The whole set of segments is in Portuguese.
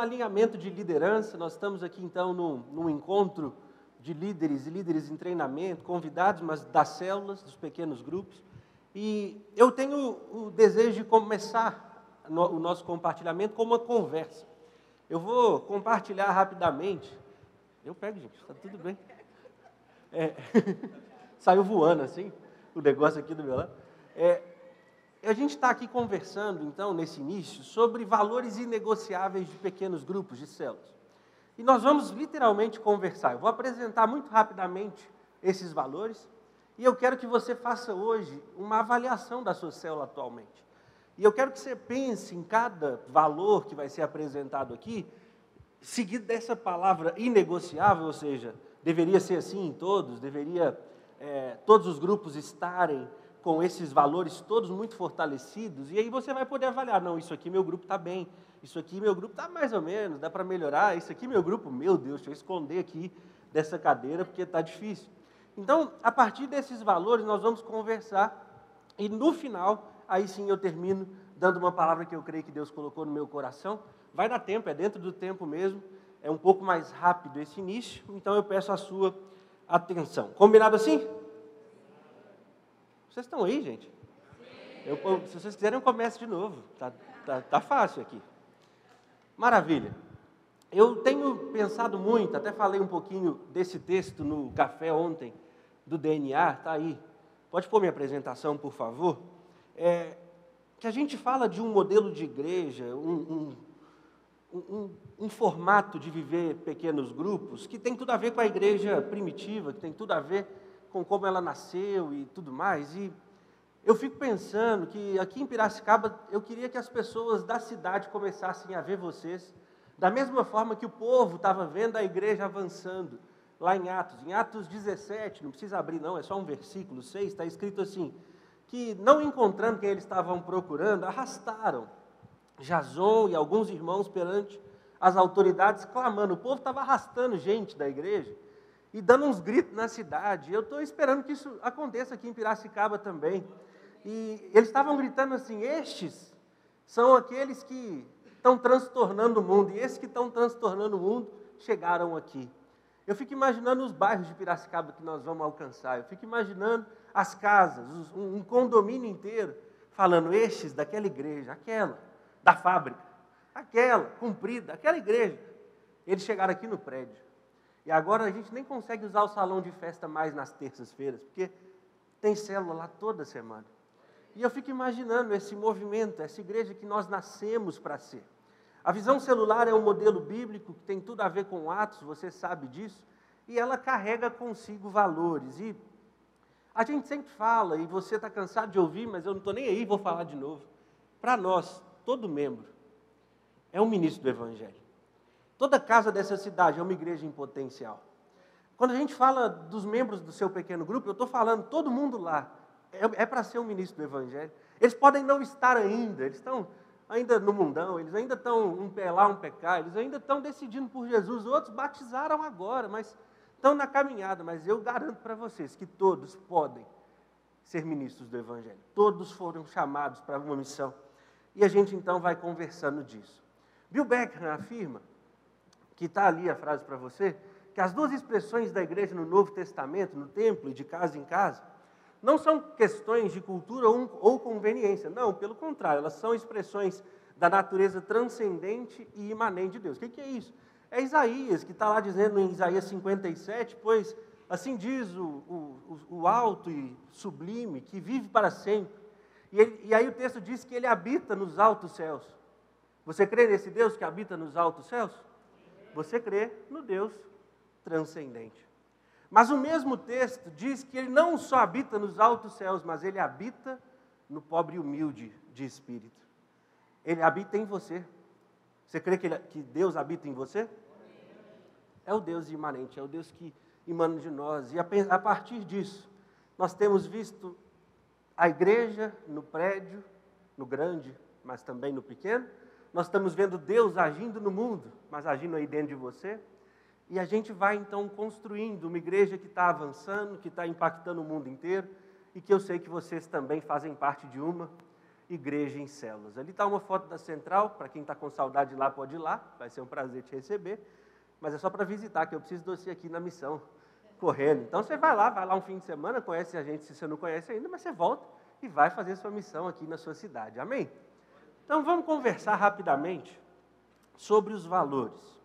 alinhamento de liderança, nós estamos aqui então num, num encontro de líderes e líderes em treinamento, convidados, mas das células, dos pequenos grupos. E eu tenho o desejo de começar o nosso compartilhamento com uma conversa. Eu vou compartilhar rapidamente. Eu pego, gente, está tudo bem. É, saiu voando assim, o negócio aqui do meu lado. É, a gente está aqui conversando, então, nesse início, sobre valores inegociáveis de pequenos grupos de células. E nós vamos literalmente conversar. Eu vou apresentar muito rapidamente esses valores e eu quero que você faça hoje uma avaliação da sua célula atualmente. E eu quero que você pense em cada valor que vai ser apresentado aqui, seguido dessa palavra inegociável, ou seja, deveria ser assim em todos, deveria é, todos os grupos estarem com esses valores todos muito fortalecidos, e aí você vai poder avaliar, não, isso aqui meu grupo está bem, isso aqui meu grupo está mais ou menos, dá para melhorar, isso aqui meu grupo, meu Deus, deixa eu esconder aqui dessa cadeira porque está difícil. Então, a partir desses valores, nós vamos conversar, e no final, aí sim eu termino dando uma palavra que eu creio que Deus colocou no meu coração. Vai dar tempo, é dentro do tempo mesmo, é um pouco mais rápido esse início, então eu peço a sua atenção. Combinado assim? Vocês estão aí, gente? Eu, se vocês quiserem, eu começo de novo. Tá, tá, tá fácil aqui. Maravilha. Eu tenho pensado muito, até falei um pouquinho desse texto no café ontem, do DNA, tá aí. Pode pôr minha apresentação, por favor? É, que a gente fala de um modelo de igreja, um, um, um, um, formato de viver pequenos grupos, que tem tudo a ver com a igreja primitiva, que tem tudo a ver com como ela nasceu e tudo mais. E eu fico pensando que aqui em Piracicaba eu queria que as pessoas da cidade começassem a ver vocês da mesma forma que o povo estava vendo a igreja avançando lá em Atos. Em Atos 17, não precisa abrir não, é só um versículo 6, está escrito assim: que não encontrando quem eles estavam procurando, arrastaram Jason e alguns irmãos perante as autoridades, clamando. O povo estava arrastando gente da igreja e dando uns gritos na cidade. Eu estou esperando que isso aconteça aqui em Piracicaba também. E eles estavam gritando assim: estes são aqueles que estão transtornando o mundo, e esses que estão transtornando o mundo chegaram aqui. Eu fico imaginando os bairros de Piracicaba que nós vamos alcançar, eu fico imaginando as casas, um condomínio inteiro, falando: estes daquela igreja, aquela, da fábrica, aquela, comprida, aquela igreja. Eles chegaram aqui no prédio. E agora a gente nem consegue usar o salão de festa mais nas terças-feiras, porque tem célula lá toda semana. E eu fico imaginando esse movimento, essa igreja que nós nascemos para ser. A visão celular é um modelo bíblico que tem tudo a ver com Atos, você sabe disso, e ela carrega consigo valores. E a gente sempre fala, e você está cansado de ouvir, mas eu não estou nem aí, vou falar de novo. Para nós, todo membro é um ministro do Evangelho. Toda casa dessa cidade é uma igreja em potencial. Quando a gente fala dos membros do seu pequeno grupo, eu estou falando todo mundo lá é, é para ser um ministro do Evangelho. Eles podem não estar ainda, eles estão ainda no mundão, eles ainda estão um pé lá, um pé cá, eles ainda estão decidindo por Jesus. Outros batizaram agora, mas estão na caminhada. Mas eu garanto para vocês que todos podem ser ministros do Evangelho. Todos foram chamados para uma missão. E a gente então vai conversando disso. Bill Beckham afirma, que está ali a frase para você, que as duas expressões da igreja no Novo Testamento, no templo e de casa em casa, não são questões de cultura ou conveniência, não, pelo contrário, elas são expressões da natureza transcendente e imanente de Deus. O que é isso? É Isaías, que está lá dizendo em Isaías 57, pois assim diz o, o, o alto e sublime, que vive para sempre. E, ele, e aí o texto diz que ele habita nos altos céus. Você crê nesse Deus que habita nos altos céus? Você crê no Deus transcendente. Mas o mesmo texto diz que ele não só habita nos altos céus, mas ele habita no pobre e humilde de espírito. Ele habita em você. Você crê que, ele, que Deus habita em você? É o Deus imanente, é o Deus que emana de nós. E a, a partir disso, nós temos visto a igreja no prédio, no grande, mas também no pequeno. Nós estamos vendo Deus agindo no mundo, mas agindo aí dentro de você. E a gente vai então construindo uma igreja que está avançando, que está impactando o mundo inteiro, e que eu sei que vocês também fazem parte de uma. Igreja em Células. Ali está uma foto da central, para quem está com saudade de lá, pode ir lá, vai ser um prazer te receber. Mas é só para visitar, que eu preciso de você aqui na missão, correndo. Então você vai lá, vai lá um fim de semana, conhece a gente se você não conhece ainda, mas você volta e vai fazer sua missão aqui na sua cidade. Amém? Então vamos conversar rapidamente sobre os valores.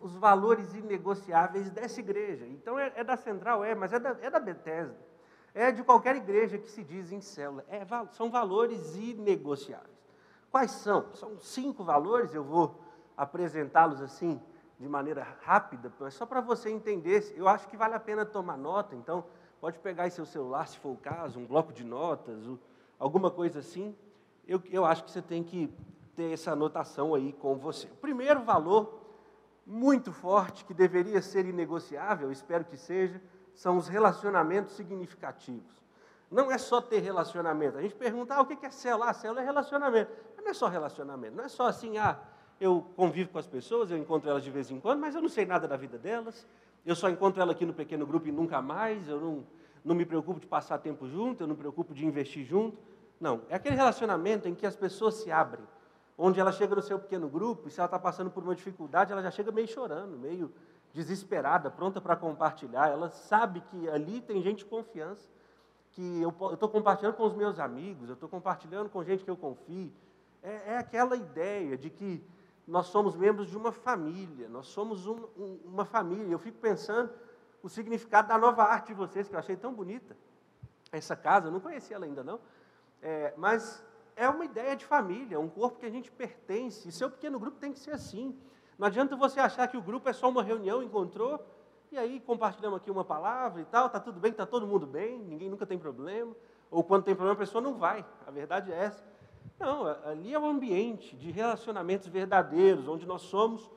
Os, valores inegociáveis dessa igreja. Então é, é da central, é, mas é da, é da Bethesda é de qualquer igreja que se diz em célula. É, são valores inegociáveis. Quais são? São cinco valores, eu vou apresentá-los assim de maneira rápida, mas só para você entender. Eu acho que vale a pena tomar nota, então pode pegar aí seu celular, se for o caso, um bloco de notas, alguma coisa assim. Eu, eu acho que você tem que ter essa anotação aí com você. O primeiro valor, muito forte, que deveria ser inegociável, espero que seja, são os relacionamentos significativos. Não é só ter relacionamento. A gente pergunta, ah, o que é célula? Ah, célula é relacionamento. Mas não é só relacionamento, não é só assim, ah, eu convivo com as pessoas, eu encontro elas de vez em quando, mas eu não sei nada da vida delas, eu só encontro ela aqui no pequeno grupo e nunca mais, eu não, não me preocupo de passar tempo junto, eu não me preocupo de investir junto. Não, é aquele relacionamento em que as pessoas se abrem, onde ela chega no seu pequeno grupo e se ela está passando por uma dificuldade, ela já chega meio chorando, meio desesperada, pronta para compartilhar. Ela sabe que ali tem gente de confiança, que eu estou compartilhando com os meus amigos, eu estou compartilhando com gente que eu confio. É, é, aquela ideia de que nós somos membros de uma família, nós somos um, um, uma família. Eu fico pensando o significado da nova arte de vocês, que eu achei tão bonita. Essa casa, eu não conhecia ela ainda não, é, mas é uma ideia de família, um corpo que a gente pertence. E seu pequeno grupo tem que ser assim. Não adianta você achar que o grupo é só uma reunião, encontrou, e aí compartilhamos aqui uma palavra e tal, está tudo bem, está todo mundo bem, ninguém nunca tem problema. Ou quando tem problema, a pessoa não vai. A verdade é essa. Não, ali é um ambiente de relacionamentos verdadeiros, onde nós somos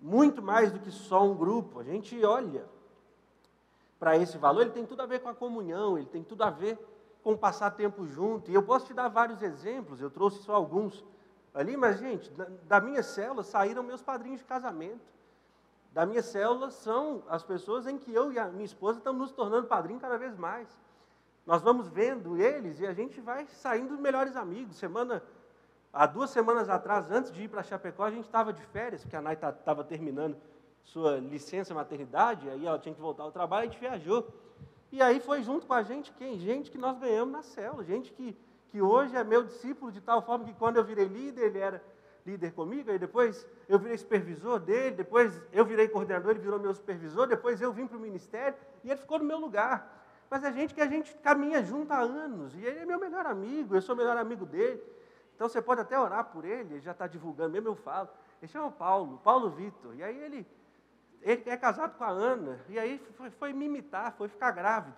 muito mais do que só um grupo. A gente olha para esse valor, ele tem tudo a ver com a comunhão, ele tem tudo a ver com passar tempo junto. E eu posso te dar vários exemplos, eu trouxe só alguns ali, mas, gente, da, minha célula saíram meus padrinhos de casamento. Da minha célula são as pessoas em que eu e a minha esposa estamos nos tornando padrinhos cada vez mais. Nós vamos vendo eles e a gente vai saindo melhores amigos. Semana, há duas semanas atrás, antes de ir para Chapecó, a gente estava de férias, porque a Nay estava terminando sua licença maternidade, aí ela tinha que voltar ao trabalho, a gente viajou. E aí foi junto com a gente quem? Gente que nós ganhamos na célula, gente que que hoje é meu discípulo de tal forma que quando eu virei líder, ele era líder comigo, e depois eu virei supervisor dele, depois eu virei coordenador, ele virou meu supervisor, depois eu vim para o ministério e ele ficou no meu lugar. Mas é gente que a gente caminha junto há anos, e ele é meu melhor amigo, eu sou o melhor amigo dele. Então você pode até orar por ele, ele já está divulgando, mesmo eu falo. Ele chama Paulo, Paulo Vitor, e aí ele, ele é casado com a Ana, e aí foi, foi me imitar, foi ficar grávido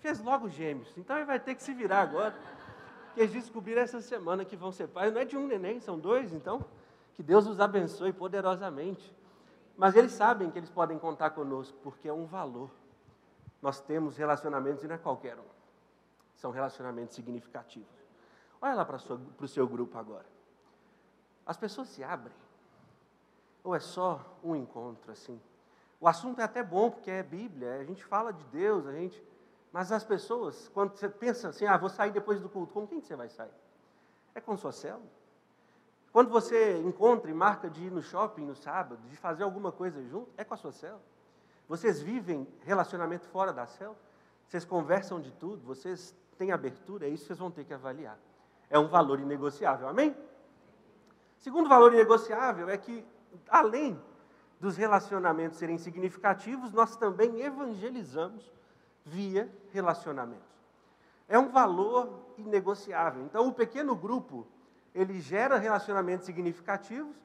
fez logo gêmeos. Então ele vai ter que se virar agora. Que eles descobriram essa semana que vão ser pais. Não é de um neném, são dois, então. Que Deus os abençoe poderosamente. Mas eles sabem que eles podem contar conosco, porque é um valor. Nós temos relacionamentos e não é qualquer um. São relacionamentos significativos. Olha lá para o seu grupo agora. As pessoas se abrem. Ou é só um encontro assim? O assunto é até bom, porque é Bíblia, a gente fala de Deus, a gente mas as pessoas, quando você pensa assim, ah, vou sair depois do culto, com quem você vai sair? É com sua célula? Quando você encontra e marca de ir no shopping no sábado, de fazer alguma coisa junto, é com a sua célula? Vocês vivem relacionamento fora da célula? Vocês conversam de tudo? Vocês têm abertura? É isso que vocês vão ter que avaliar. É um valor inegociável, amém? Segundo valor inegociável é que, além dos relacionamentos serem significativos, nós também evangelizamos via relacionamentos. É um valor inegociável. Então, o pequeno grupo, ele gera relacionamentos significativos,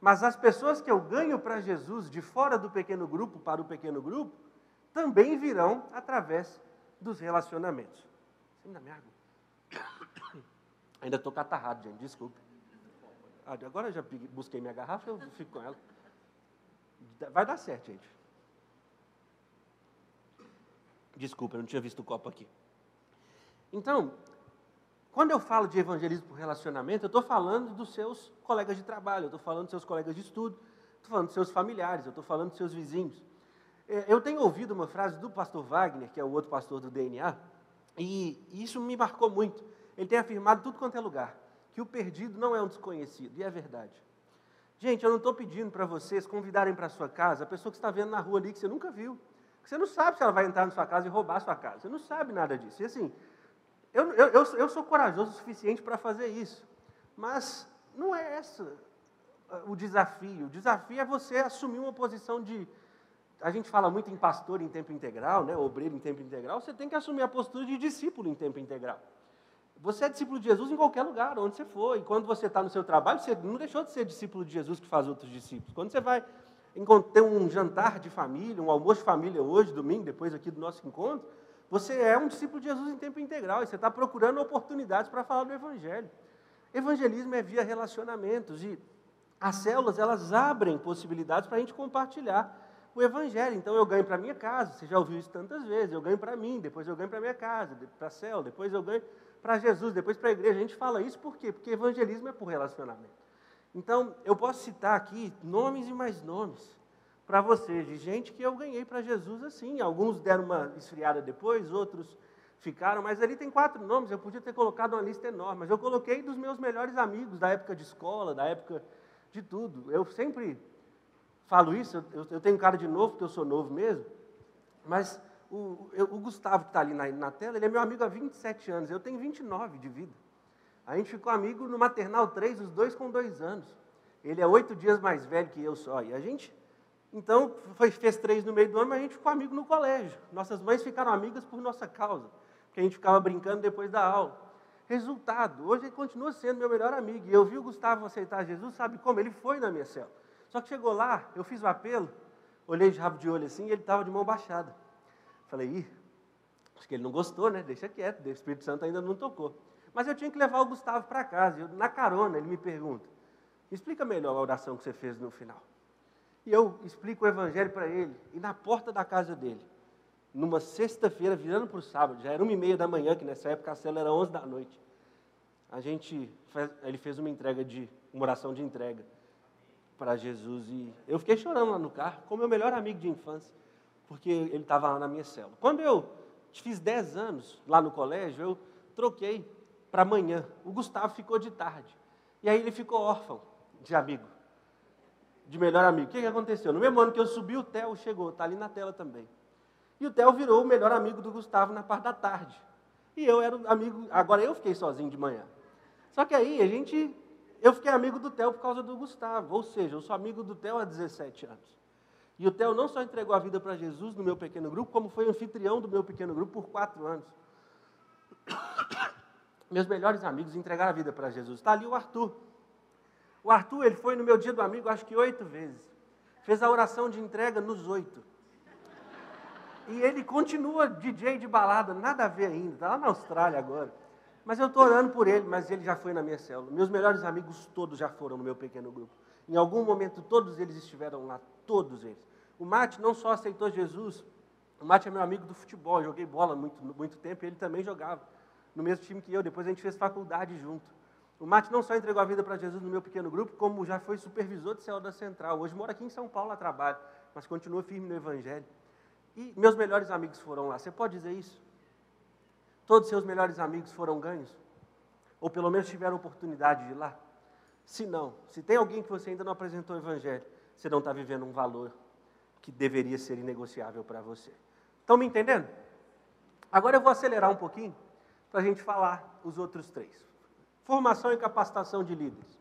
mas as pessoas que eu ganho para Jesus de fora do pequeno grupo para o pequeno grupo, também virão através dos relacionamentos. Ainda me. Ainda estou catarrado, gente, desculpa. Ah, agora já busquei minha garrafa, eu fico com ela. Vai dar certo, gente. Desculpa, eu não tinha visto o copo aqui. Então, quando eu falo de evangelismo por relacionamento, eu estou falando dos seus colegas de trabalho, eu estou falando dos seus colegas de estudo, estou falando dos seus familiares, eu estou falando dos seus vizinhos. É, eu tenho ouvido uma frase do pastor Wagner, que é o outro pastor do DNA, e isso me marcou muito. ele tem afirmado tudo quanto é lugar, que o perdido não é um desconhecido, e é verdade. Gente, eu não estou pedindo para vocês convidarem para sua casa a pessoa que está vendo na rua ali que você nunca viu. Você não sabe se ela vai entrar na sua casa e roubar a sua casa. Você não sabe nada disso. E assim, eu, eu, eu, eu sou corajoso o suficiente para fazer isso. Mas não é esse o desafio. O desafio é você assumir uma posição de. A gente fala muito em pastor em tempo integral, né, obreiro em tempo integral. Você tem que assumir a postura de discípulo em tempo integral. Você é discípulo de Jesus em qualquer lugar, onde você for. E quando você está no seu trabalho, você não deixou de ser discípulo de Jesus que faz outros discípulos. Quando você vai ter um jantar de família, um almoço de família hoje, domingo, depois aqui do nosso encontro, você é um discípulo de Jesus em tempo integral e você está procurando oportunidades para falar do Evangelho. Evangelismo é via relacionamentos e as células elas abrem possibilidades para a gente compartilhar o Evangelho. Então eu ganho para minha casa, você já ouviu isso tantas vezes, eu ganho para mim, depois eu ganho para minha casa, para a célula, depois eu ganho para Jesus, depois para a igreja. A gente fala isso por quê? Porque evangelismo é por relacionamento. Então, eu posso citar aqui nomes e mais nomes para vocês, de gente que eu ganhei para Jesus assim. Alguns deram uma esfriada depois, outros ficaram, mas ali tem quatro nomes, eu podia ter colocado uma lista enorme, mas eu coloquei dos meus melhores amigos da época de escola, da época de tudo. Eu sempre falo isso, eu, eu tenho cara de novo, porque eu sou novo mesmo, mas o, eu, o Gustavo que está ali na, na tela, ele é meu amigo há 27 anos, eu tenho 29 de vida. A gente ficou amigo no Maternal 3, os dois com dois anos. Ele é oito dias mais velho que eu só. E a gente, então, foi, fez três no meio do ano, mas a gente ficou amigo no colégio. Nossas mães ficaram amigas por nossa causa, porque a gente ficava brincando depois da aula. Resultado, hoje ele continua sendo meu melhor amigo. E eu vi o Gustavo aceitar Jesus, sabe como? Ele foi na minha cela. Só que chegou lá, eu fiz o apelo, olhei de rabo de olho assim, e ele estava de mão baixada. Falei, ih, acho que ele não gostou, né? Deixa quieto, o Espírito Santo ainda não tocou. Mas eu tinha que levar o Gustavo para casa. Eu, na carona, ele me pergunta: explica melhor a oração que você fez no final. E eu explico o evangelho para ele. E na porta da casa dele, numa sexta-feira, virando para o sábado, já era uma e meia da manhã, que nessa época a cela era onze da noite. A gente, ele fez uma entrega de, uma oração de entrega para Jesus. E eu fiquei chorando lá no carro, com meu melhor amigo de infância, porque ele estava lá na minha cela. Quando eu fiz dez anos lá no colégio, eu troquei para amanhã. O Gustavo ficou de tarde. E aí ele ficou órfão de amigo, de melhor amigo. O que, que aconteceu? No mesmo ano que eu subi, o Theo chegou, está ali na tela também. E o Theo virou o melhor amigo do Gustavo na parte da tarde. E eu era amigo, agora eu fiquei sozinho de manhã. Só que aí a gente, eu fiquei amigo do Theo por causa do Gustavo, ou seja, eu sou amigo do Theo há 17 anos. E o Theo não só entregou a vida para Jesus no meu pequeno grupo, como foi anfitrião do meu pequeno grupo por quatro anos meus melhores amigos entregaram a vida para Jesus. Está ali o Arthur. O Arthur, ele foi no meu dia do amigo, acho que oito vezes. Fez a oração de entrega nos oito. E ele continua DJ de balada, nada a ver ainda, está lá na Austrália agora. Mas eu estou orando por ele, mas ele já foi na minha célula. Meus melhores amigos todos já foram no meu pequeno grupo. Em algum momento todos eles estiveram lá, todos eles. O Mate não só aceitou Jesus, o Mate é meu amigo do futebol, eu joguei bola muito, muito tempo e ele também jogava no mesmo time que eu. Depois a gente fez faculdade junto. O Mate não só entregou a vida para Jesus no meu pequeno grupo, como já foi supervisor de céu da Central. Hoje mora aqui em São Paulo a trabalho, mas continua firme no Evangelho. E meus melhores amigos foram lá. Você pode dizer isso? Todos seus melhores amigos foram ganhos? Ou pelo menos tiveram oportunidade de ir lá? Se não, se tem alguém que você ainda não apresentou o Evangelho, você não está vivendo um valor que deveria ser inegociável para você. Estão me entendendo? Agora eu vou acelerar um pouquinho para a gente falar os outros três. Formação e capacitação de líderes.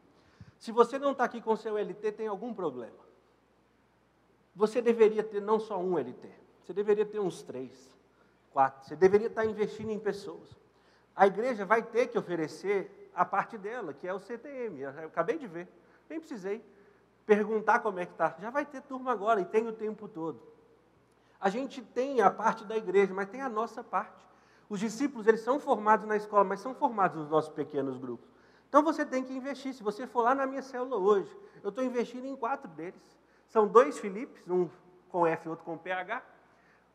Se você não está aqui com seu LT, tem algum problema. Você deveria ter não só um LT, você deveria ter uns três, quatro. Você deveria estar tá investindo em pessoas. A igreja vai ter que oferecer a parte dela, que é o CTM. Eu acabei de ver, nem precisei perguntar como é que está. Já vai ter turma agora e tem o tempo todo. A gente tem a parte da igreja, mas tem a nossa parte. Os discípulos, eles são formados na escola, mas são formados nos nossos pequenos grupos. Então você tem que investir. Se você for lá na minha célula hoje, eu estou investindo em quatro deles. São dois Filipes, um com F e outro com PH.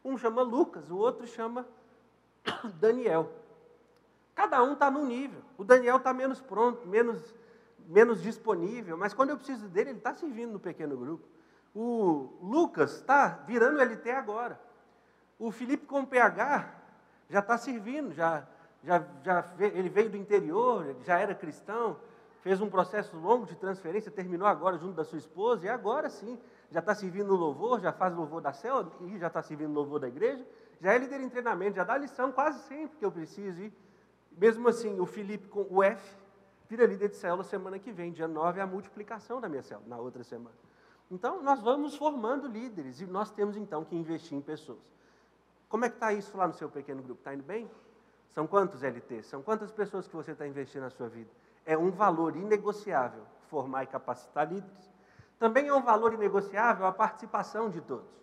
Um chama Lucas, o outro chama Daniel. Cada um está num nível. O Daniel está menos pronto, menos, menos disponível, mas quando eu preciso dele, ele está servindo no pequeno grupo. O Lucas está virando LT agora. O Felipe com PH já está servindo, já já, já, ele veio do interior, já era cristão, fez um processo longo de transferência, terminou agora junto da sua esposa, e agora sim, já está servindo no louvor, já faz louvor da célula, e já está servindo no louvor da igreja, já é líder em treinamento, já dá lição quase sempre que eu preciso. E mesmo assim, o Felipe com o F vira líder de célula semana que vem, dia 9 é a multiplicação da minha célula, na outra semana. Então, nós vamos formando líderes e nós temos então que investir em pessoas. Como é que está isso lá no seu pequeno grupo? Está indo bem? São quantos LTs? São quantas pessoas que você está investindo na sua vida? É um valor inegociável formar e capacitar líderes. Também é um valor inegociável a participação de todos.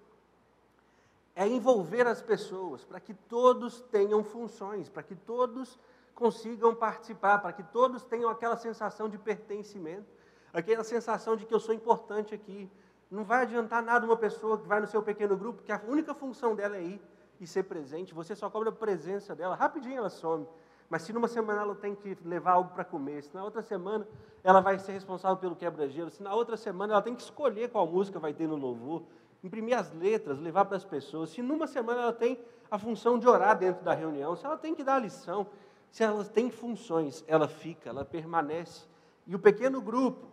É envolver as pessoas para que todos tenham funções, para que todos consigam participar, para que todos tenham aquela sensação de pertencimento, aquela sensação de que eu sou importante aqui. Não vai adiantar nada uma pessoa que vai no seu pequeno grupo, que a única função dela é ir e ser presente, você só cobra a presença dela, rapidinho ela some. Mas se numa semana ela tem que levar algo para comer, se na outra semana ela vai ser responsável pelo quebra-gelo, se na outra semana ela tem que escolher qual música vai ter no louvor, imprimir as letras, levar para as pessoas, se numa semana ela tem a função de orar dentro da reunião, se ela tem que dar a lição, se ela tem funções, ela fica, ela permanece. E o pequeno grupo,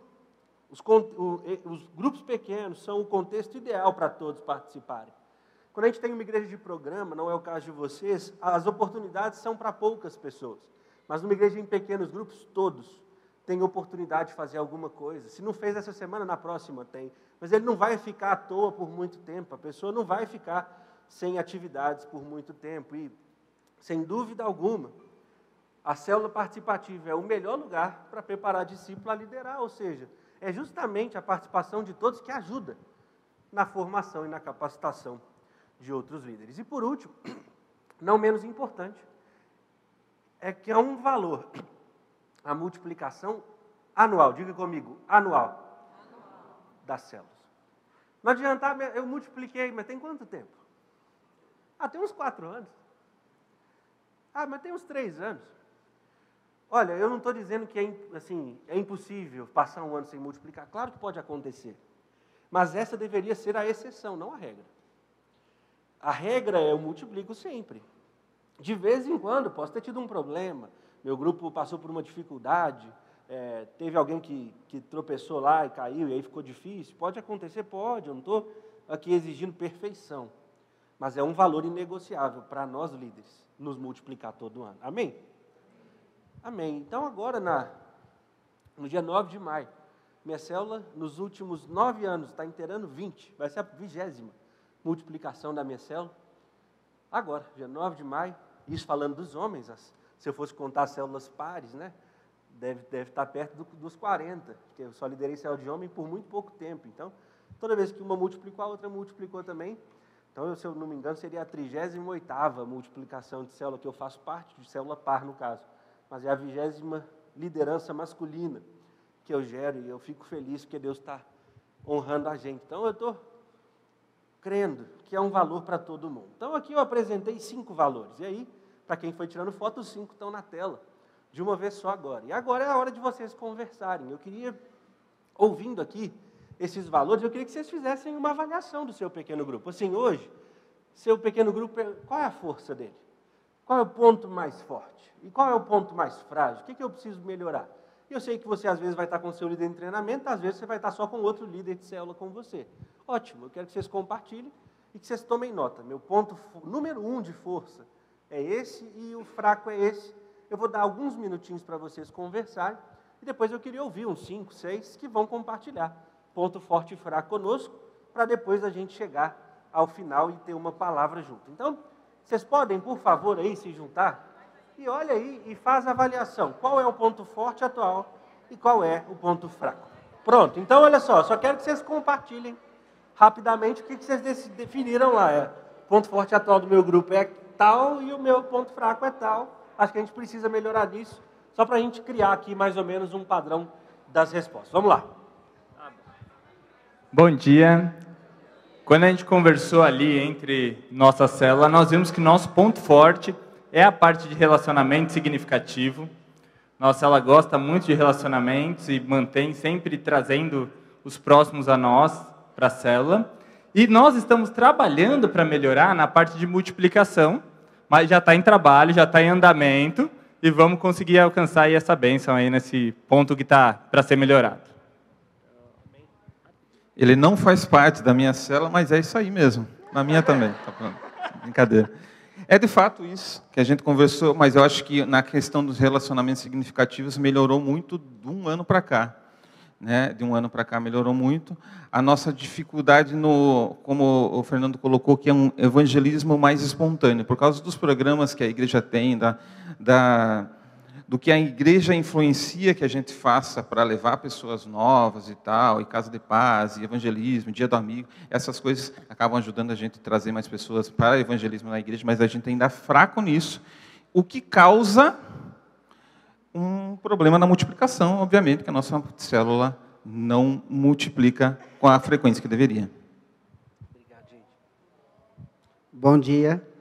os, os grupos pequenos são o contexto ideal para todos participarem. Quando a gente tem uma igreja de programa, não é o caso de vocês, as oportunidades são para poucas pessoas. Mas numa igreja em pequenos grupos, todos têm oportunidade de fazer alguma coisa. Se não fez essa semana, na próxima tem. Mas ele não vai ficar à toa por muito tempo. A pessoa não vai ficar sem atividades por muito tempo. E, sem dúvida alguma, a célula participativa é o melhor lugar para preparar discípulo a liderar, ou seja, é justamente a participação de todos que ajuda na formação e na capacitação de outros líderes. E por último, não menos importante, é que é um valor a multiplicação anual. Diga comigo, anual, anual. das células. Não adianta, eu multipliquei, mas tem quanto tempo? Ah, tem uns quatro anos. Ah, mas tem uns três anos. Olha, eu não estou dizendo que é, assim, é impossível passar um ano sem multiplicar. Claro que pode acontecer. Mas essa deveria ser a exceção, não a regra. A regra é eu multiplico sempre. De vez em quando, posso ter tido um problema, meu grupo passou por uma dificuldade, é, teve alguém que, que tropeçou lá e caiu, e aí ficou difícil. Pode acontecer? Pode, eu não estou aqui exigindo perfeição. Mas é um valor inegociável para nós líderes nos multiplicar todo ano. Amém? Amém. Então, agora, na, no dia 9 de maio, minha célula, nos últimos nove anos, está inteirando 20, vai ser a vigésima multiplicação da minha célula. Agora, dia 9 de maio, isso falando dos homens, as, se eu fosse contar as células pares, né? Deve, deve estar perto do, dos 40, porque eu só liderei célula de homem por muito pouco tempo. Então, toda vez que uma multiplicou, a outra multiplicou também. Então, eu, se eu não me engano, seria a 38 multiplicação de célula, que eu faço parte de célula par, no caso mas é a vigésima liderança masculina que eu gero e eu fico feliz porque Deus está honrando a gente. Então eu estou crendo que é um valor para todo mundo. Então aqui eu apresentei cinco valores. E aí, para quem foi tirando foto, os cinco estão na tela, de uma vez só agora. E agora é a hora de vocês conversarem. Eu queria, ouvindo aqui esses valores, eu queria que vocês fizessem uma avaliação do seu pequeno grupo. Assim, hoje, seu pequeno grupo, qual é a força dele? Qual é o ponto mais forte? E qual é o ponto mais frágil? O que, que eu preciso melhorar? Eu sei que você às vezes vai estar com seu líder de treinamento, às vezes você vai estar só com outro líder de célula com você. Ótimo, eu quero que vocês compartilhem e que vocês tomem nota. Meu ponto número um de força é esse e o fraco é esse. Eu vou dar alguns minutinhos para vocês conversarem e depois eu queria ouvir uns cinco, seis que vão compartilhar ponto forte e fraco conosco, para depois a gente chegar ao final e ter uma palavra junto. Então, vocês podem, por favor, aí se juntar? E olha aí e faz a avaliação. Qual é o ponto forte atual e qual é o ponto fraco. Pronto, então olha só, só quero que vocês compartilhem rapidamente o que vocês definiram lá. É, ponto forte atual do meu grupo é tal e o meu ponto fraco é tal. Acho que a gente precisa melhorar nisso, só para a gente criar aqui mais ou menos um padrão das respostas. Vamos lá. Bom dia. Quando a gente conversou ali entre nossa célula, nós vimos que nosso ponto forte é a parte de relacionamento significativo. Nossa célula gosta muito de relacionamentos e mantém sempre trazendo os próximos a nós para a célula. E nós estamos trabalhando para melhorar na parte de multiplicação, mas já está em trabalho, já está em andamento. e vamos conseguir alcançar essa bênção aí nesse ponto que está para ser melhorado. Ele não faz parte da minha cela, mas é isso aí mesmo. Na minha também. Tá Brincadeira. É de fato isso que a gente conversou, mas eu acho que na questão dos relacionamentos significativos melhorou muito de um ano para cá. Né? De um ano para cá melhorou muito. A nossa dificuldade no, como o Fernando colocou, que é um evangelismo mais espontâneo, por causa dos programas que a igreja tem, da, da do que a igreja influencia que a gente faça para levar pessoas novas e tal, e casa de paz, e evangelismo, dia do amigo, essas coisas acabam ajudando a gente a trazer mais pessoas para evangelismo na igreja, mas a gente ainda é fraco nisso, o que causa um problema na multiplicação, obviamente, que a nossa célula não multiplica com a frequência que deveria. Obrigado, gente. Bom dia.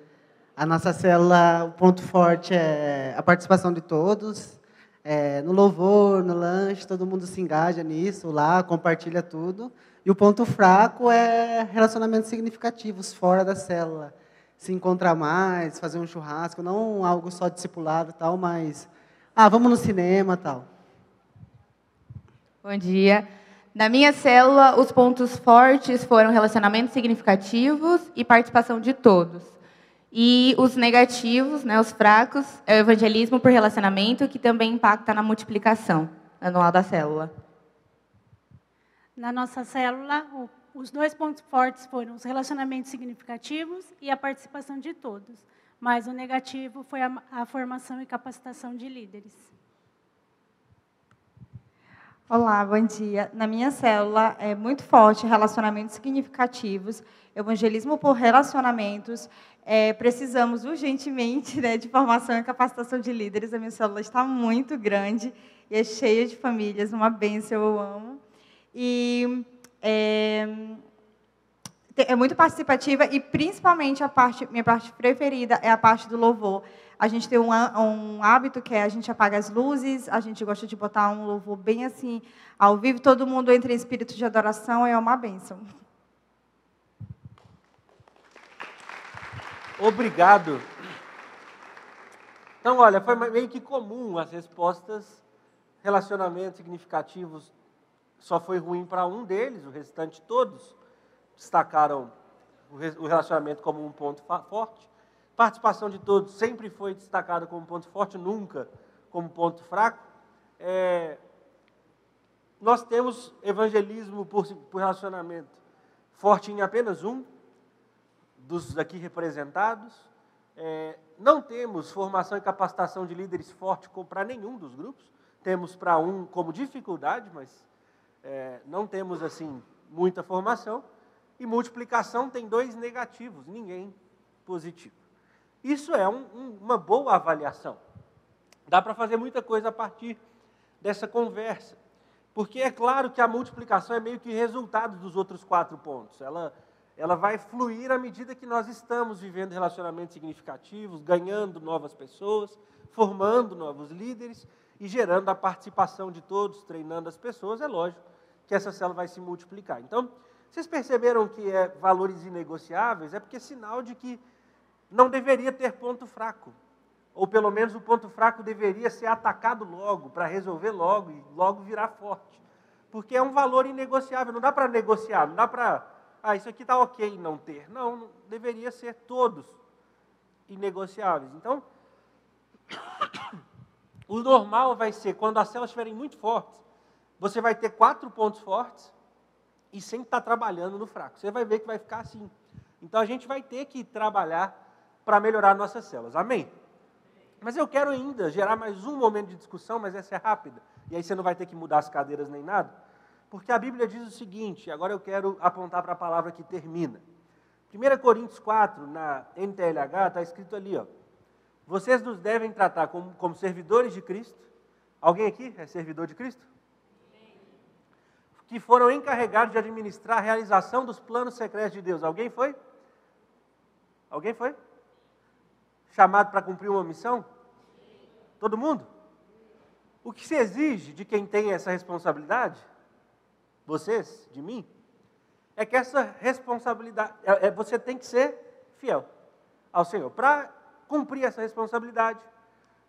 A nossa célula, o ponto forte é a participação de todos. É, no louvor, no lanche, todo mundo se engaja nisso lá, compartilha tudo. E o ponto fraco é relacionamentos significativos fora da célula. Se encontrar mais, fazer um churrasco, não algo só discipulado tal, mas ah, vamos no cinema tal. Bom dia. Na minha célula, os pontos fortes foram relacionamentos significativos e participação de todos. E os negativos, né, os fracos, é o evangelismo por relacionamento, que também impacta na multiplicação anual da célula. Na nossa célula, os dois pontos fortes foram os relacionamentos significativos e a participação de todos. Mas o negativo foi a, a formação e capacitação de líderes. Olá, bom dia. Na minha célula é muito forte relacionamentos significativos, evangelismo por relacionamentos. É, precisamos urgentemente né, de formação e capacitação de líderes. A minha célula está muito grande e é cheia de famílias, uma bênção, eu amo. E é, é muito participativa e principalmente a parte, minha parte preferida é a parte do louvor. A gente tem um, um, hábito que é a gente apaga as luzes, a gente gosta de botar um louvor bem assim, ao vivo, todo mundo entra em espírito de adoração, é uma bênção. Obrigado. Então, olha, foi meio que comum as respostas, relacionamentos significativos, só foi ruim para um deles, o restante todos destacaram o relacionamento como um ponto forte. Participação de todos sempre foi destacada como ponto forte, nunca como ponto fraco. É, nós temos evangelismo por, por relacionamento forte em apenas um dos aqui representados. É, não temos formação e capacitação de líderes forte para nenhum dos grupos. Temos para um como dificuldade, mas é, não temos assim muita formação. E multiplicação tem dois negativos, ninguém positivo. Isso é um, um, uma boa avaliação. Dá para fazer muita coisa a partir dessa conversa. Porque é claro que a multiplicação é meio que resultado dos outros quatro pontos. Ela, ela vai fluir à medida que nós estamos vivendo relacionamentos significativos, ganhando novas pessoas, formando novos líderes e gerando a participação de todos, treinando as pessoas. É lógico que essa célula vai se multiplicar. Então, vocês perceberam que é valores inegociáveis? É porque é sinal de que não deveria ter ponto fraco. Ou pelo menos o ponto fraco deveria ser atacado logo, para resolver logo e logo virar forte. Porque é um valor inegociável, não dá para negociar, não dá para. Ah, isso aqui está ok não ter. Não, deveria ser todos inegociáveis. Então, o normal vai ser, quando as células estiverem muito fortes, você vai ter quatro pontos fortes e sempre estar tá trabalhando no fraco. Você vai ver que vai ficar assim. Então a gente vai ter que trabalhar para melhorar nossas células. Amém? Mas eu quero ainda gerar mais um momento de discussão, mas essa é rápida. E aí você não vai ter que mudar as cadeiras nem nada. Porque a Bíblia diz o seguinte, agora eu quero apontar para a palavra que termina. 1 Coríntios 4, na NTLH, está escrito ali, ó. Vocês nos devem tratar como, como servidores de Cristo. Alguém aqui é servidor de Cristo? Que foram encarregados de administrar a realização dos planos secretos de Deus. Alguém foi? Alguém foi? chamado para cumprir uma missão? Todo mundo? O que se exige de quem tem essa responsabilidade, vocês, de mim, é que essa responsabilidade, é, é você tem que ser fiel ao Senhor. Para cumprir essa responsabilidade,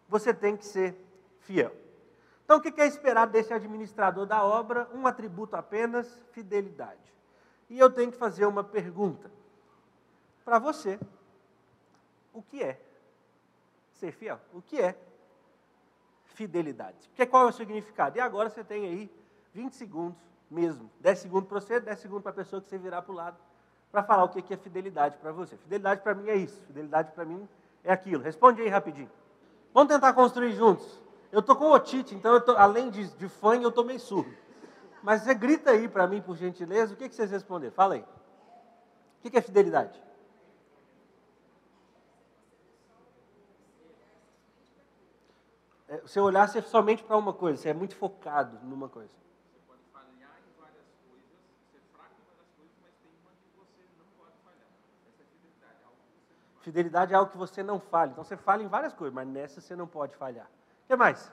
você tem que ser fiel. Então, o que é esperado desse administrador da obra? Um atributo apenas: fidelidade. E eu tenho que fazer uma pergunta para você: o que é ser fiel? O que é fidelidade? Porque qual é o significado? E agora você tem aí 20 segundos mesmo. 10 segundos para você, 10 segundos para a pessoa que você virar para o lado, para falar o que é fidelidade para você. Fidelidade para mim é isso, fidelidade para mim é aquilo. Responde aí rapidinho. Vamos tentar construir juntos. Eu estou com otite, então tô, além de, de fã, eu estou meio surdo. Mas você grita aí para mim, por gentileza, o que, que vocês responderam? Fala aí. O que, que é fidelidade? É, você olhar somente para uma coisa, você é muito focado numa coisa. Fidelidade é algo que você não falha. Então você falha em várias coisas, mas nessa você não pode falhar. O que mais?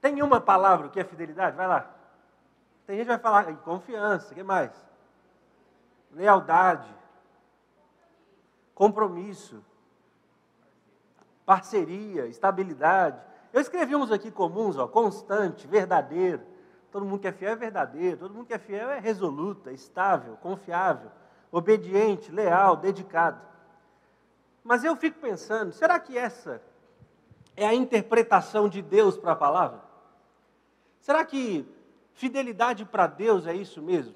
Tem uma palavra que é fidelidade? Vai lá. Tem gente que vai falar em confiança. O que mais? Lealdade. Compromisso. Parceria, estabilidade. Eu escrevi uns aqui comuns, ó, constante, verdadeiro. Todo mundo que é fiel é verdadeiro, todo mundo que é fiel é resoluto, é estável, confiável obediente, leal, dedicado. Mas eu fico pensando, será que essa é a interpretação de Deus para a palavra? Será que fidelidade para Deus é isso mesmo?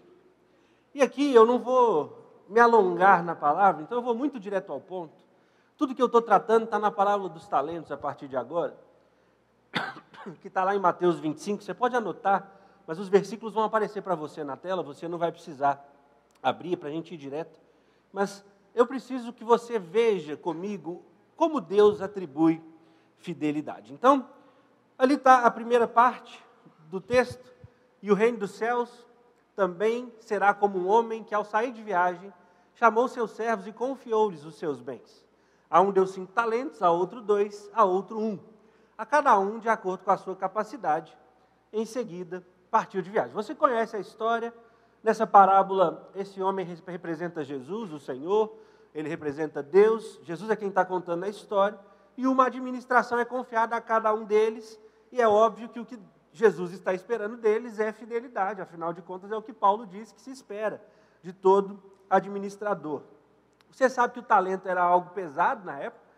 E aqui eu não vou me alongar na palavra, então eu vou muito direto ao ponto. Tudo que eu estou tratando está na parábola dos talentos a partir de agora, que está lá em Mateus 25. Você pode anotar, mas os versículos vão aparecer para você na tela, você não vai precisar abrir para a gente ir direto, mas eu preciso que você veja comigo como Deus atribui fidelidade. Então, ali está a primeira parte do texto, e o reino dos céus também será como um homem que, ao sair de viagem, chamou seus servos e confiou-lhes os seus bens. A um deu cinco talentos, a outro dois, a outro um. A cada um de acordo com a sua capacidade. Em seguida, partiu de viagem. Você conhece a história, Nessa parábola, esse homem representa Jesus, o Senhor, ele representa Deus, Jesus é quem está contando a história, e uma administração é confiada a cada um deles, e é óbvio que o que Jesus está esperando deles é fidelidade, afinal de contas é o que Paulo diz que se espera de todo administrador. Você sabe que o talento era algo pesado na época,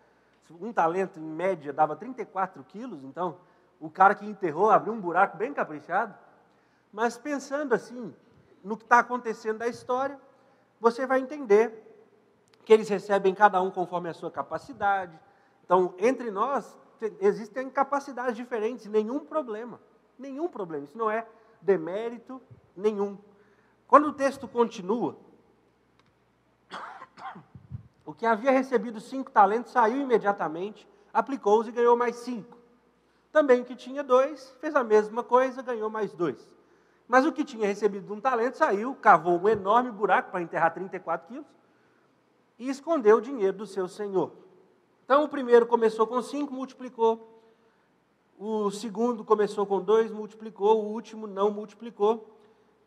um talento em média dava 34 quilos, então o cara que enterrou abriu um buraco bem caprichado, mas pensando assim, no que está acontecendo da história, você vai entender que eles recebem cada um conforme a sua capacidade. Então, entre nós, existem capacidades diferentes, nenhum problema. Nenhum problema. Isso não é demérito nenhum. Quando o texto continua, o que havia recebido cinco talentos saiu imediatamente, aplicou-os e ganhou mais cinco. Também o que tinha dois fez a mesma coisa, ganhou mais dois. Mas o que tinha recebido um talento saiu, cavou um enorme buraco para enterrar 34 quilos e escondeu o dinheiro do seu senhor. Então o primeiro começou com cinco, multiplicou. O segundo começou com dois, multiplicou. O último não multiplicou.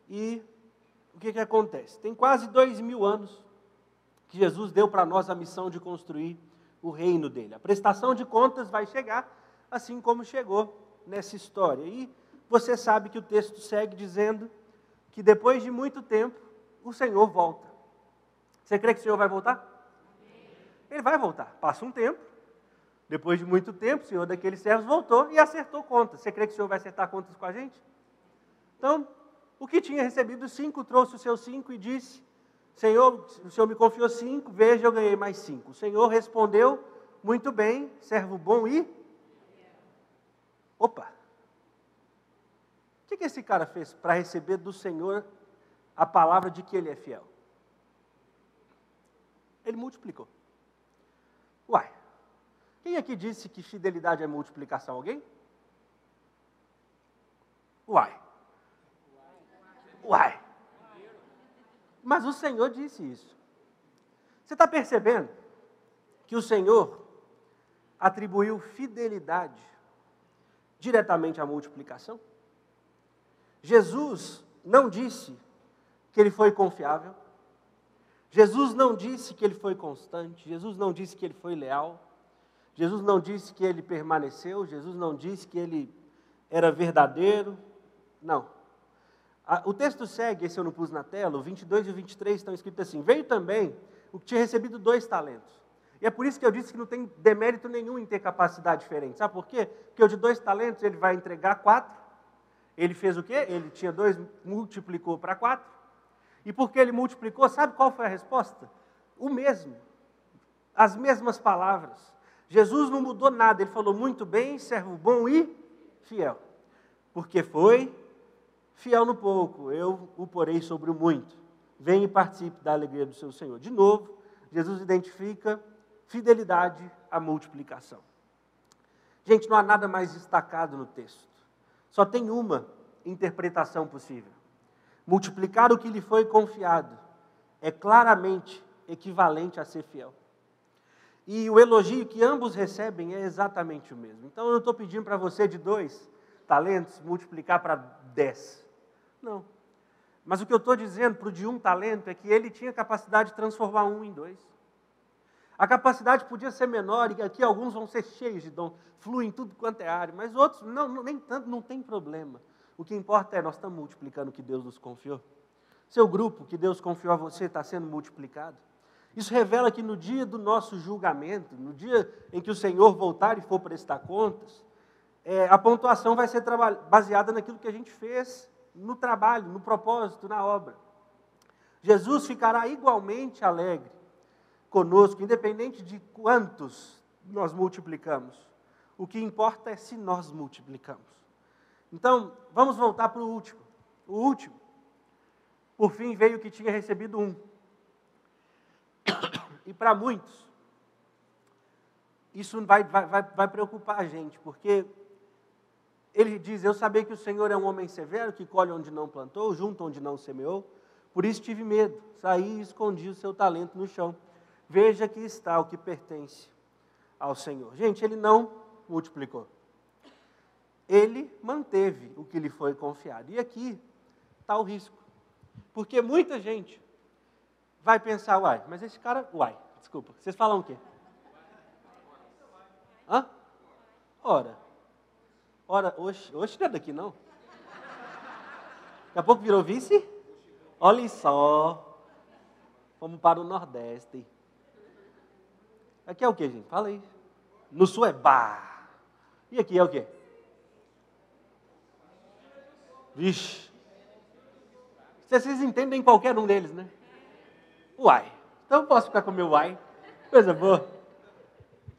E o que, que acontece? Tem quase dois mil anos que Jesus deu para nós a missão de construir o reino dele. A prestação de contas vai chegar, assim como chegou nessa história. E você sabe que o texto segue dizendo que depois de muito tempo, o Senhor volta. Você crê que o Senhor vai voltar? Ele vai voltar. Passa um tempo, depois de muito tempo, o Senhor daqueles servos voltou e acertou contas. Você crê que o Senhor vai acertar contas com a gente? Então, o que tinha recebido cinco, trouxe os seus cinco e disse: Senhor, o Senhor me confiou cinco, veja, eu ganhei mais cinco. O Senhor respondeu: Muito bem, servo bom e. Opa! Que, que esse cara fez para receber do Senhor a palavra de que ele é fiel? Ele multiplicou. Uai, quem aqui disse que fidelidade é multiplicação? Alguém? Uai. Uai. Mas o Senhor disse isso. Você está percebendo que o Senhor atribuiu fidelidade diretamente à multiplicação? Jesus não disse que ele foi confiável. Jesus não disse que ele foi constante. Jesus não disse que ele foi leal. Jesus não disse que ele permaneceu, Jesus não disse que ele era verdadeiro. Não. O texto segue, esse eu não pus na tela, o 22 e o 23 estão escritos assim: Veio também o que tinha recebido dois talentos. E é por isso que eu disse que não tem demérito nenhum em ter capacidade diferente. Sabe por quê? Porque o de dois talentos ele vai entregar quatro. Ele fez o quê? Ele tinha dois, multiplicou para quatro. E porque ele multiplicou, sabe qual foi a resposta? O mesmo. As mesmas palavras. Jesus não mudou nada, ele falou muito bem, servo bom e fiel. Porque foi fiel no pouco, eu o porei sobre o muito. Venha e participe da alegria do seu Senhor. De novo, Jesus identifica fidelidade à multiplicação. Gente, não há nada mais destacado no texto. Só tem uma interpretação possível. Multiplicar o que lhe foi confiado é claramente equivalente a ser fiel. E o elogio que ambos recebem é exatamente o mesmo. Então eu não estou pedindo para você de dois talentos multiplicar para dez. Não. Mas o que eu estou dizendo para o de um talento é que ele tinha capacidade de transformar um em dois. A capacidade podia ser menor, e aqui alguns vão ser cheios de dom, fluem tudo quanto é área, mas outros, não, nem tanto, não tem problema. O que importa é nós estamos multiplicando o que Deus nos confiou. Seu grupo que Deus confiou a você está sendo multiplicado. Isso revela que no dia do nosso julgamento, no dia em que o Senhor voltar e for prestar contas, é, a pontuação vai ser baseada naquilo que a gente fez no trabalho, no propósito, na obra. Jesus ficará igualmente alegre conosco, independente de quantos nós multiplicamos. O que importa é se nós multiplicamos. Então, vamos voltar para o último. O último, por fim, veio que tinha recebido um. E para muitos, isso vai, vai, vai preocupar a gente, porque ele diz: Eu sabia que o Senhor é um homem severo, que colhe onde não plantou, junta onde não semeou. Por isso tive medo, saí e escondi o seu talento no chão. Veja que está o que pertence ao Senhor. Gente, ele não multiplicou. Ele manteve o que lhe foi confiado. E aqui está o risco. Porque muita gente vai pensar, uai, mas esse cara, uai, desculpa, vocês falam o quê? Hã? Ora, Ora, hoje, hoje não é daqui não. Daqui a pouco virou vice? Olha só. Vamos para o Nordeste. Aqui é o que, gente? Fala aí. No Sul é bar. E aqui é o quê? Vixe. Vocês entendem qualquer um deles, né? Uai. Então eu posso ficar com o meu uai. Coisa boa.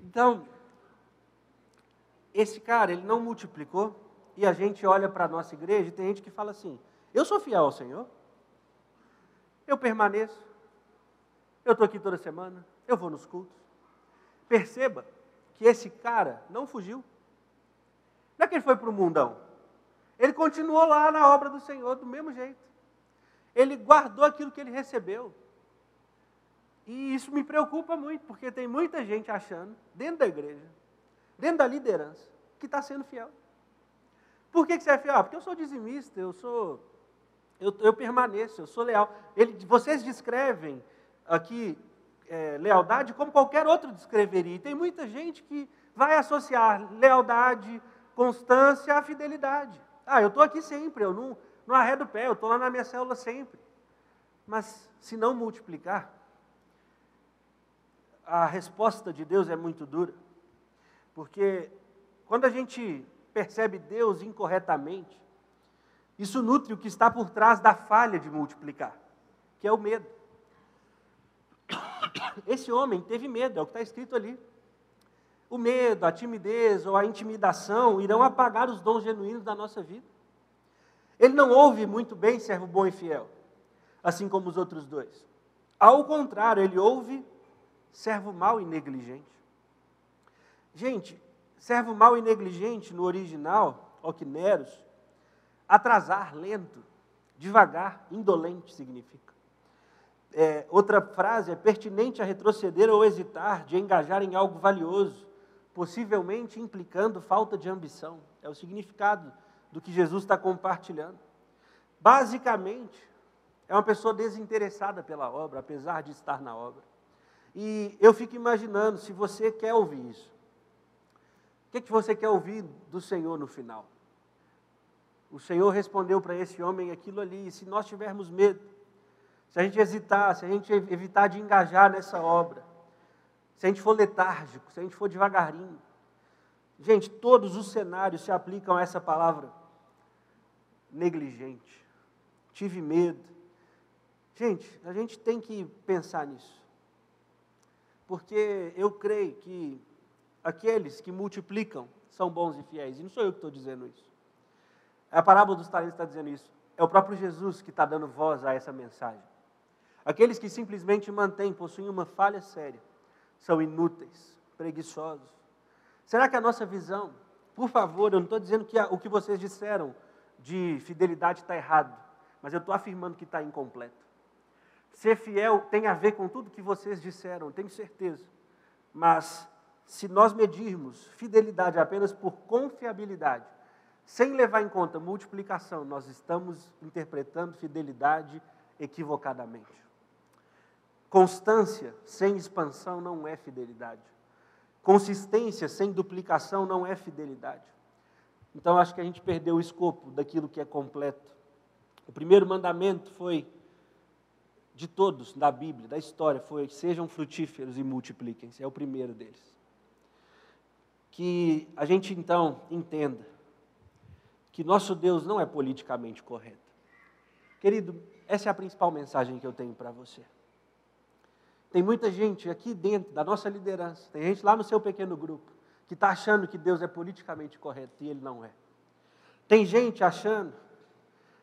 Então, esse cara, ele não multiplicou, e a gente olha para a nossa igreja e tem gente que fala assim: eu sou fiel ao Senhor, eu permaneço, eu estou aqui toda semana, eu vou nos cultos. Perceba que esse cara não fugiu. Não é que ele foi para o mundão. Ele continuou lá na obra do Senhor do mesmo jeito. Ele guardou aquilo que ele recebeu. E isso me preocupa muito, porque tem muita gente achando, dentro da igreja, dentro da liderança, que está sendo fiel. Por que, que você é fiel? Porque eu sou dizimista, eu sou. Eu, eu permaneço, eu sou leal. Ele, vocês descrevem aqui é, lealdade como qualquer outro descreveria. E tem muita gente que vai associar lealdade, constância à fidelidade. Ah, eu estou aqui sempre, eu não, não arredo o pé, eu estou lá na minha célula sempre. Mas se não multiplicar, a resposta de Deus é muito dura. Porque quando a gente percebe Deus incorretamente, isso nutre o que está por trás da falha de multiplicar, que é o medo. Esse homem teve medo, é o que está escrito ali. O medo, a timidez ou a intimidação irão apagar os dons genuínos da nossa vida. Ele não ouve muito bem servo bom e fiel, assim como os outros dois. Ao contrário, ele ouve servo mau e negligente. Gente, servo mau e negligente no original, oquineros, atrasar, lento, devagar, indolente significa. É, outra frase é pertinente a retroceder ou hesitar de engajar em algo valioso, possivelmente implicando falta de ambição. É o significado do que Jesus está compartilhando. Basicamente, é uma pessoa desinteressada pela obra, apesar de estar na obra. E eu fico imaginando, se você quer ouvir isso, que, que você quer ouvir do Senhor no final? O Senhor respondeu para esse homem aquilo ali, e se nós tivermos medo, se a gente hesitar, se a gente evitar de engajar nessa obra, se a gente for letárgico, se a gente for devagarinho, gente, todos os cenários se aplicam a essa palavra negligente. Tive medo. Gente, a gente tem que pensar nisso. Porque eu creio que aqueles que multiplicam são bons e fiéis. E não sou eu que estou dizendo isso. A parábola dos talentos está dizendo isso. É o próprio Jesus que está dando voz a essa mensagem. Aqueles que simplesmente mantêm, possuem uma falha séria, são inúteis, preguiçosos. Será que a nossa visão, por favor, eu não estou dizendo que o que vocês disseram de fidelidade está errado, mas eu estou afirmando que está incompleto. Ser fiel tem a ver com tudo que vocês disseram, tenho certeza. Mas se nós medirmos fidelidade apenas por confiabilidade, sem levar em conta multiplicação, nós estamos interpretando fidelidade equivocadamente. Constância sem expansão não é fidelidade. Consistência sem duplicação não é fidelidade. Então acho que a gente perdeu o escopo daquilo que é completo. O primeiro mandamento foi de todos da Bíblia, da história, foi sejam frutíferos e multipliquem-se. É o primeiro deles. Que a gente então entenda que nosso Deus não é politicamente correto. Querido, essa é a principal mensagem que eu tenho para você. Tem muita gente aqui dentro da nossa liderança, tem gente lá no seu pequeno grupo, que está achando que Deus é politicamente correto e Ele não é. Tem gente achando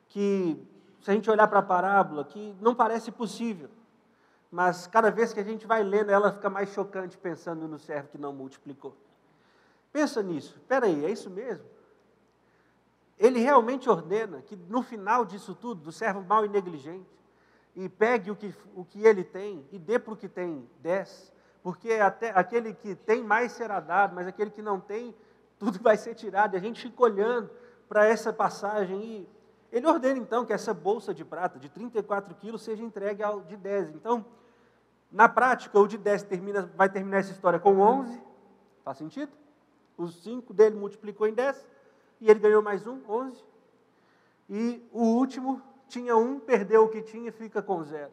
que, se a gente olhar para a parábola, que não parece possível, mas cada vez que a gente vai lendo, ela fica mais chocante pensando no servo que não multiplicou. Pensa nisso, espera aí, é isso mesmo? Ele realmente ordena que no final disso tudo, do servo mau e negligente, e pegue o que, o que ele tem e dê para o que tem dez, porque até aquele que tem mais será dado, mas aquele que não tem, tudo vai ser tirado. E a gente fica olhando para essa passagem e ele ordena então que essa bolsa de prata de 34 quilos seja entregue ao de 10. Então, na prática, o de 10 termina, vai terminar essa história com 11. Faz sentido? Os 5 dele multiplicou em 10 e ele ganhou mais um, 11. E o último tinha um, perdeu o que tinha e fica com zero.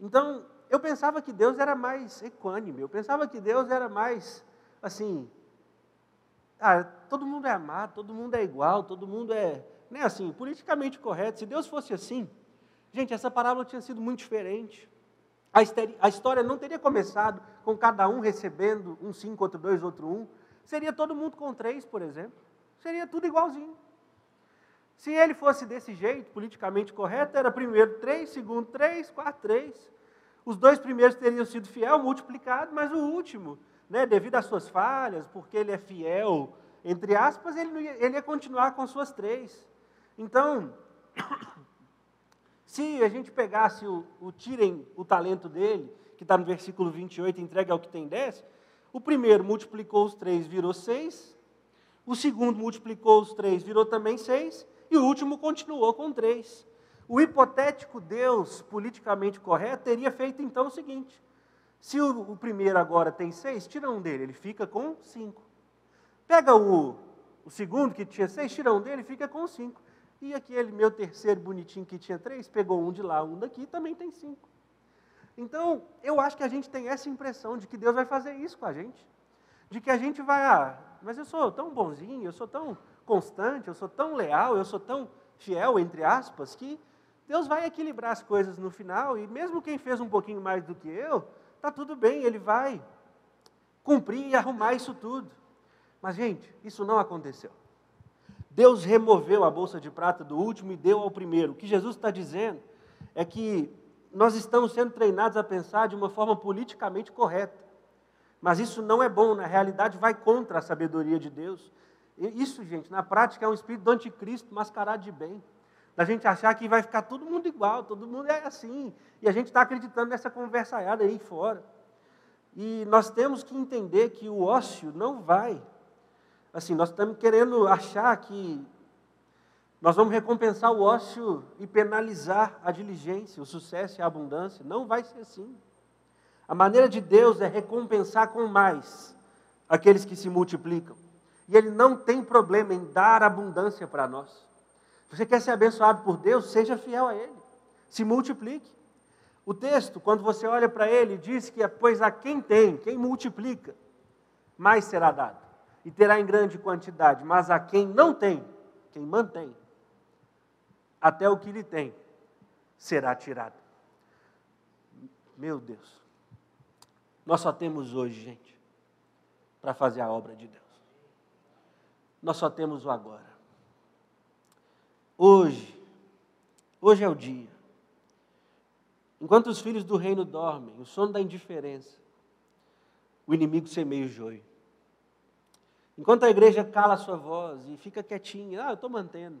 Então, eu pensava que Deus era mais equânime, eu pensava que Deus era mais, assim, ah, todo mundo é amado, todo mundo é igual, todo mundo é, não é assim, politicamente correto. Se Deus fosse assim, gente, essa parábola tinha sido muito diferente. A história não teria começado com cada um recebendo um cinco, outro dois, outro um. Seria todo mundo com três, por exemplo. Seria tudo igualzinho. Se ele fosse desse jeito, politicamente correto, era primeiro três, segundo três, quarto três. Os dois primeiros teriam sido fiel, multiplicado, mas o último, né, devido às suas falhas, porque ele é fiel, entre aspas, ele, ia, ele ia continuar com suas três. Então, se a gente pegasse o, o tirem o talento dele, que está no versículo 28, entregue ao que tem dez, o primeiro multiplicou os três, virou seis. O segundo multiplicou os três, virou também seis. E o último continuou com três. O hipotético Deus politicamente correto teria feito então o seguinte: se o, o primeiro agora tem seis, tira um dele, ele fica com cinco. Pega o, o segundo que tinha seis, tira um dele, fica com cinco. E aquele meu terceiro bonitinho que tinha três, pegou um de lá, um daqui, também tem cinco. Então, eu acho que a gente tem essa impressão de que Deus vai fazer isso com a gente. De que a gente vai, ah, mas eu sou tão bonzinho, eu sou tão constante, eu sou tão leal, eu sou tão fiel, entre aspas, que Deus vai equilibrar as coisas no final, e mesmo quem fez um pouquinho mais do que eu, está tudo bem, ele vai cumprir e arrumar isso tudo. Mas, gente, isso não aconteceu. Deus removeu a bolsa de prata do último e deu ao primeiro. O que Jesus está dizendo é que nós estamos sendo treinados a pensar de uma forma politicamente correta. Mas isso não é bom, na realidade vai contra a sabedoria de Deus. Isso, gente, na prática é um espírito do anticristo mascarado de bem da gente achar que vai ficar todo mundo igual, todo mundo é assim, e a gente está acreditando nessa conversaiada aí fora. E nós temos que entender que o ócio não vai. Assim, nós estamos querendo achar que nós vamos recompensar o ócio e penalizar a diligência, o sucesso e a abundância. Não vai ser assim. A maneira de Deus é recompensar com mais aqueles que se multiplicam. E Ele não tem problema em dar abundância para nós. Você quer ser abençoado por Deus? Seja fiel a Ele. Se multiplique. O texto, quando você olha para ele, diz que, pois a quem tem, quem multiplica, mais será dado, e terá em grande quantidade, mas a quem não tem, quem mantém, até o que lhe tem, será tirado. Meu Deus, nós só temos hoje, gente, para fazer a obra de Deus. Nós só temos o agora. Hoje, hoje é o dia. Enquanto os filhos do reino dormem, o sono da indiferença, o inimigo semeia o joio. Enquanto a igreja cala a sua voz e fica quietinha, ah, eu estou mantendo.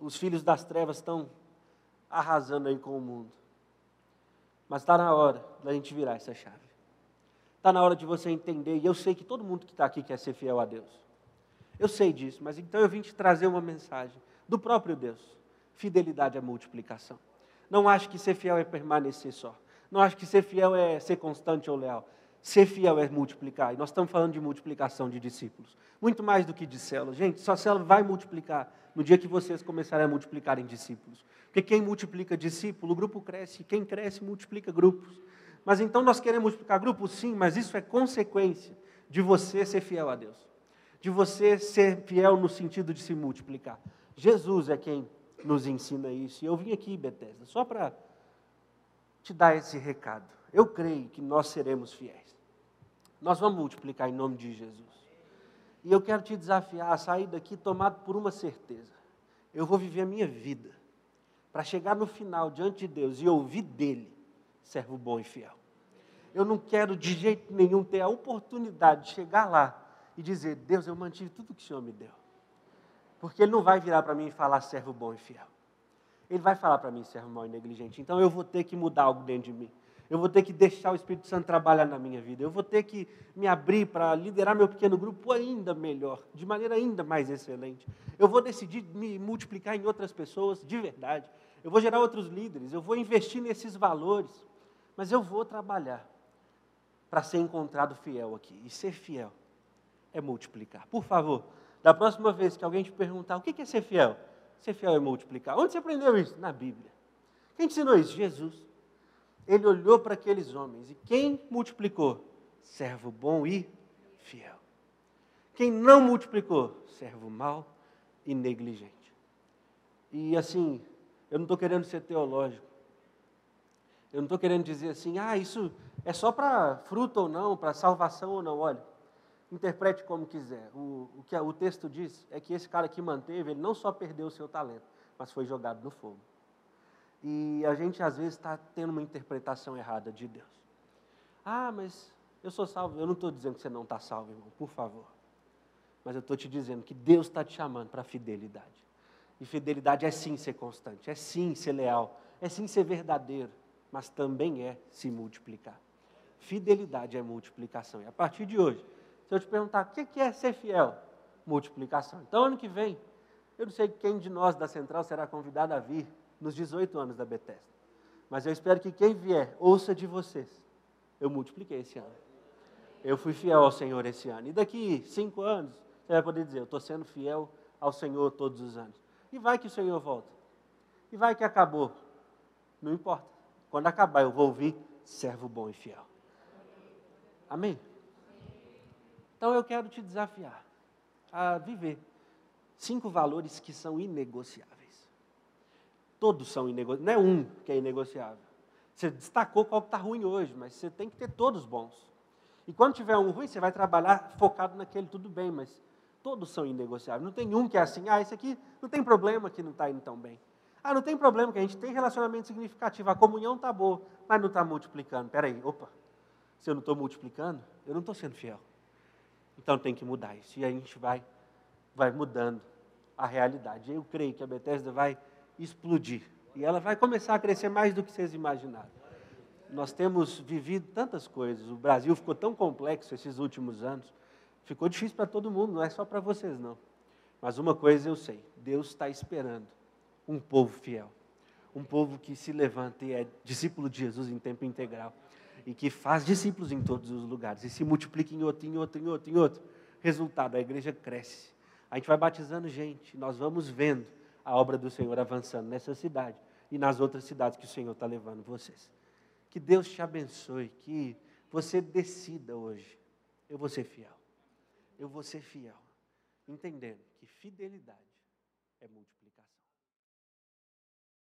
Os filhos das trevas estão arrasando aí com o mundo. Mas está na hora da gente virar essa chave. Está na hora de você entender, e eu sei que todo mundo que está aqui quer ser fiel a Deus. Eu sei disso, mas então eu vim te trazer uma mensagem do próprio Deus. Fidelidade à multiplicação. Não acho que ser fiel é permanecer só. Não acho que ser fiel é ser constante ou leal. Ser fiel é multiplicar. E nós estamos falando de multiplicação de discípulos. Muito mais do que de célula. Gente, sua célula vai multiplicar no dia que vocês começarem a multiplicar em discípulos. Porque quem multiplica discípulo, o grupo cresce. Quem cresce, multiplica grupos. Mas então nós queremos multiplicar grupos, sim, mas isso é consequência de você ser fiel a Deus. De você ser fiel no sentido de se multiplicar. Jesus é quem nos ensina isso. E eu vim aqui, Bethesda, só para te dar esse recado. Eu creio que nós seremos fiéis. Nós vamos multiplicar em nome de Jesus. E eu quero te desafiar a sair daqui tomado por uma certeza. Eu vou viver a minha vida para chegar no final diante de Deus e ouvir dele, servo bom e fiel. Eu não quero de jeito nenhum ter a oportunidade de chegar lá e dizer: Deus, eu mantive tudo que o Senhor me deu. Porque ele não vai virar para mim e falar servo bom e fiel. Ele vai falar para mim servo mau e negligente. Então eu vou ter que mudar algo dentro de mim. Eu vou ter que deixar o Espírito Santo trabalhar na minha vida. Eu vou ter que me abrir para liderar meu pequeno grupo ainda melhor, de maneira ainda mais excelente. Eu vou decidir me multiplicar em outras pessoas de verdade. Eu vou gerar outros líderes. Eu vou investir nesses valores. Mas eu vou trabalhar para ser encontrado fiel aqui. E ser fiel é multiplicar. Por favor, da próxima vez que alguém te perguntar o que é ser fiel, ser fiel é multiplicar. Onde você aprendeu isso? Na Bíblia. Quem ensinou isso? Jesus. Ele olhou para aqueles homens e quem multiplicou? Servo bom e fiel. Quem não multiplicou? Servo mau e negligente. E assim, eu não estou querendo ser teológico. Eu não estou querendo dizer assim, ah, isso é só para fruto ou não, para salvação ou não. Olha, interprete como quiser. O, o que o texto diz é que esse cara que manteve, ele não só perdeu o seu talento, mas foi jogado no fogo. E a gente às vezes está tendo uma interpretação errada de Deus. Ah, mas eu sou salvo. Eu não estou dizendo que você não está salvo, irmão, por favor. Mas eu estou te dizendo que Deus está te chamando para fidelidade. E fidelidade é sim ser constante, é sim ser leal, é sim ser verdadeiro, mas também é se multiplicar. Fidelidade é multiplicação. E a partir de hoje, se eu te perguntar o que é ser fiel, multiplicação. Então, ano que vem, eu não sei quem de nós da Central será convidado a vir nos 18 anos da Bethesda. Mas eu espero que quem vier, ouça de vocês. Eu multipliquei esse ano. Eu fui fiel ao Senhor esse ano. E daqui cinco anos, você vai poder dizer, eu estou sendo fiel ao Senhor todos os anos. E vai que o Senhor volta. E vai que acabou. Não importa. Quando acabar, eu vou ouvir servo bom e fiel. Amém? Então eu quero te desafiar a viver cinco valores que são inegociáveis. Todos são inegociáveis, não é um que é inegociável. Você destacou qual está ruim hoje, mas você tem que ter todos bons. E quando tiver um ruim, você vai trabalhar focado naquele, tudo bem, mas todos são inegociáveis. Não tem um que é assim, ah, esse aqui não tem problema que não está indo tão bem. Ah, não tem problema que a gente tem relacionamento significativo, a comunhão está boa, mas não está multiplicando. Espera aí, opa, se eu não estou multiplicando, eu não estou sendo fiel. Então tem que mudar isso. E a gente vai, vai mudando a realidade. Eu creio que a Bethesda vai explodir. E ela vai começar a crescer mais do que vocês imaginaram. Nós temos vivido tantas coisas. O Brasil ficou tão complexo esses últimos anos. Ficou difícil para todo mundo, não é só para vocês, não. Mas uma coisa eu sei: Deus está esperando um povo fiel. Um povo que se levanta e é discípulo de Jesus em tempo integral e que faz discípulos em todos os lugares e se multiplica em outro, em outro, em outro, em outro, resultado, a igreja cresce. A gente vai batizando gente, nós vamos vendo a obra do Senhor avançando nessa cidade e nas outras cidades que o Senhor está levando vocês. Que Deus te abençoe, que você decida hoje. Eu vou ser fiel. Eu vou ser fiel. Entendendo que fidelidade é multiplicação.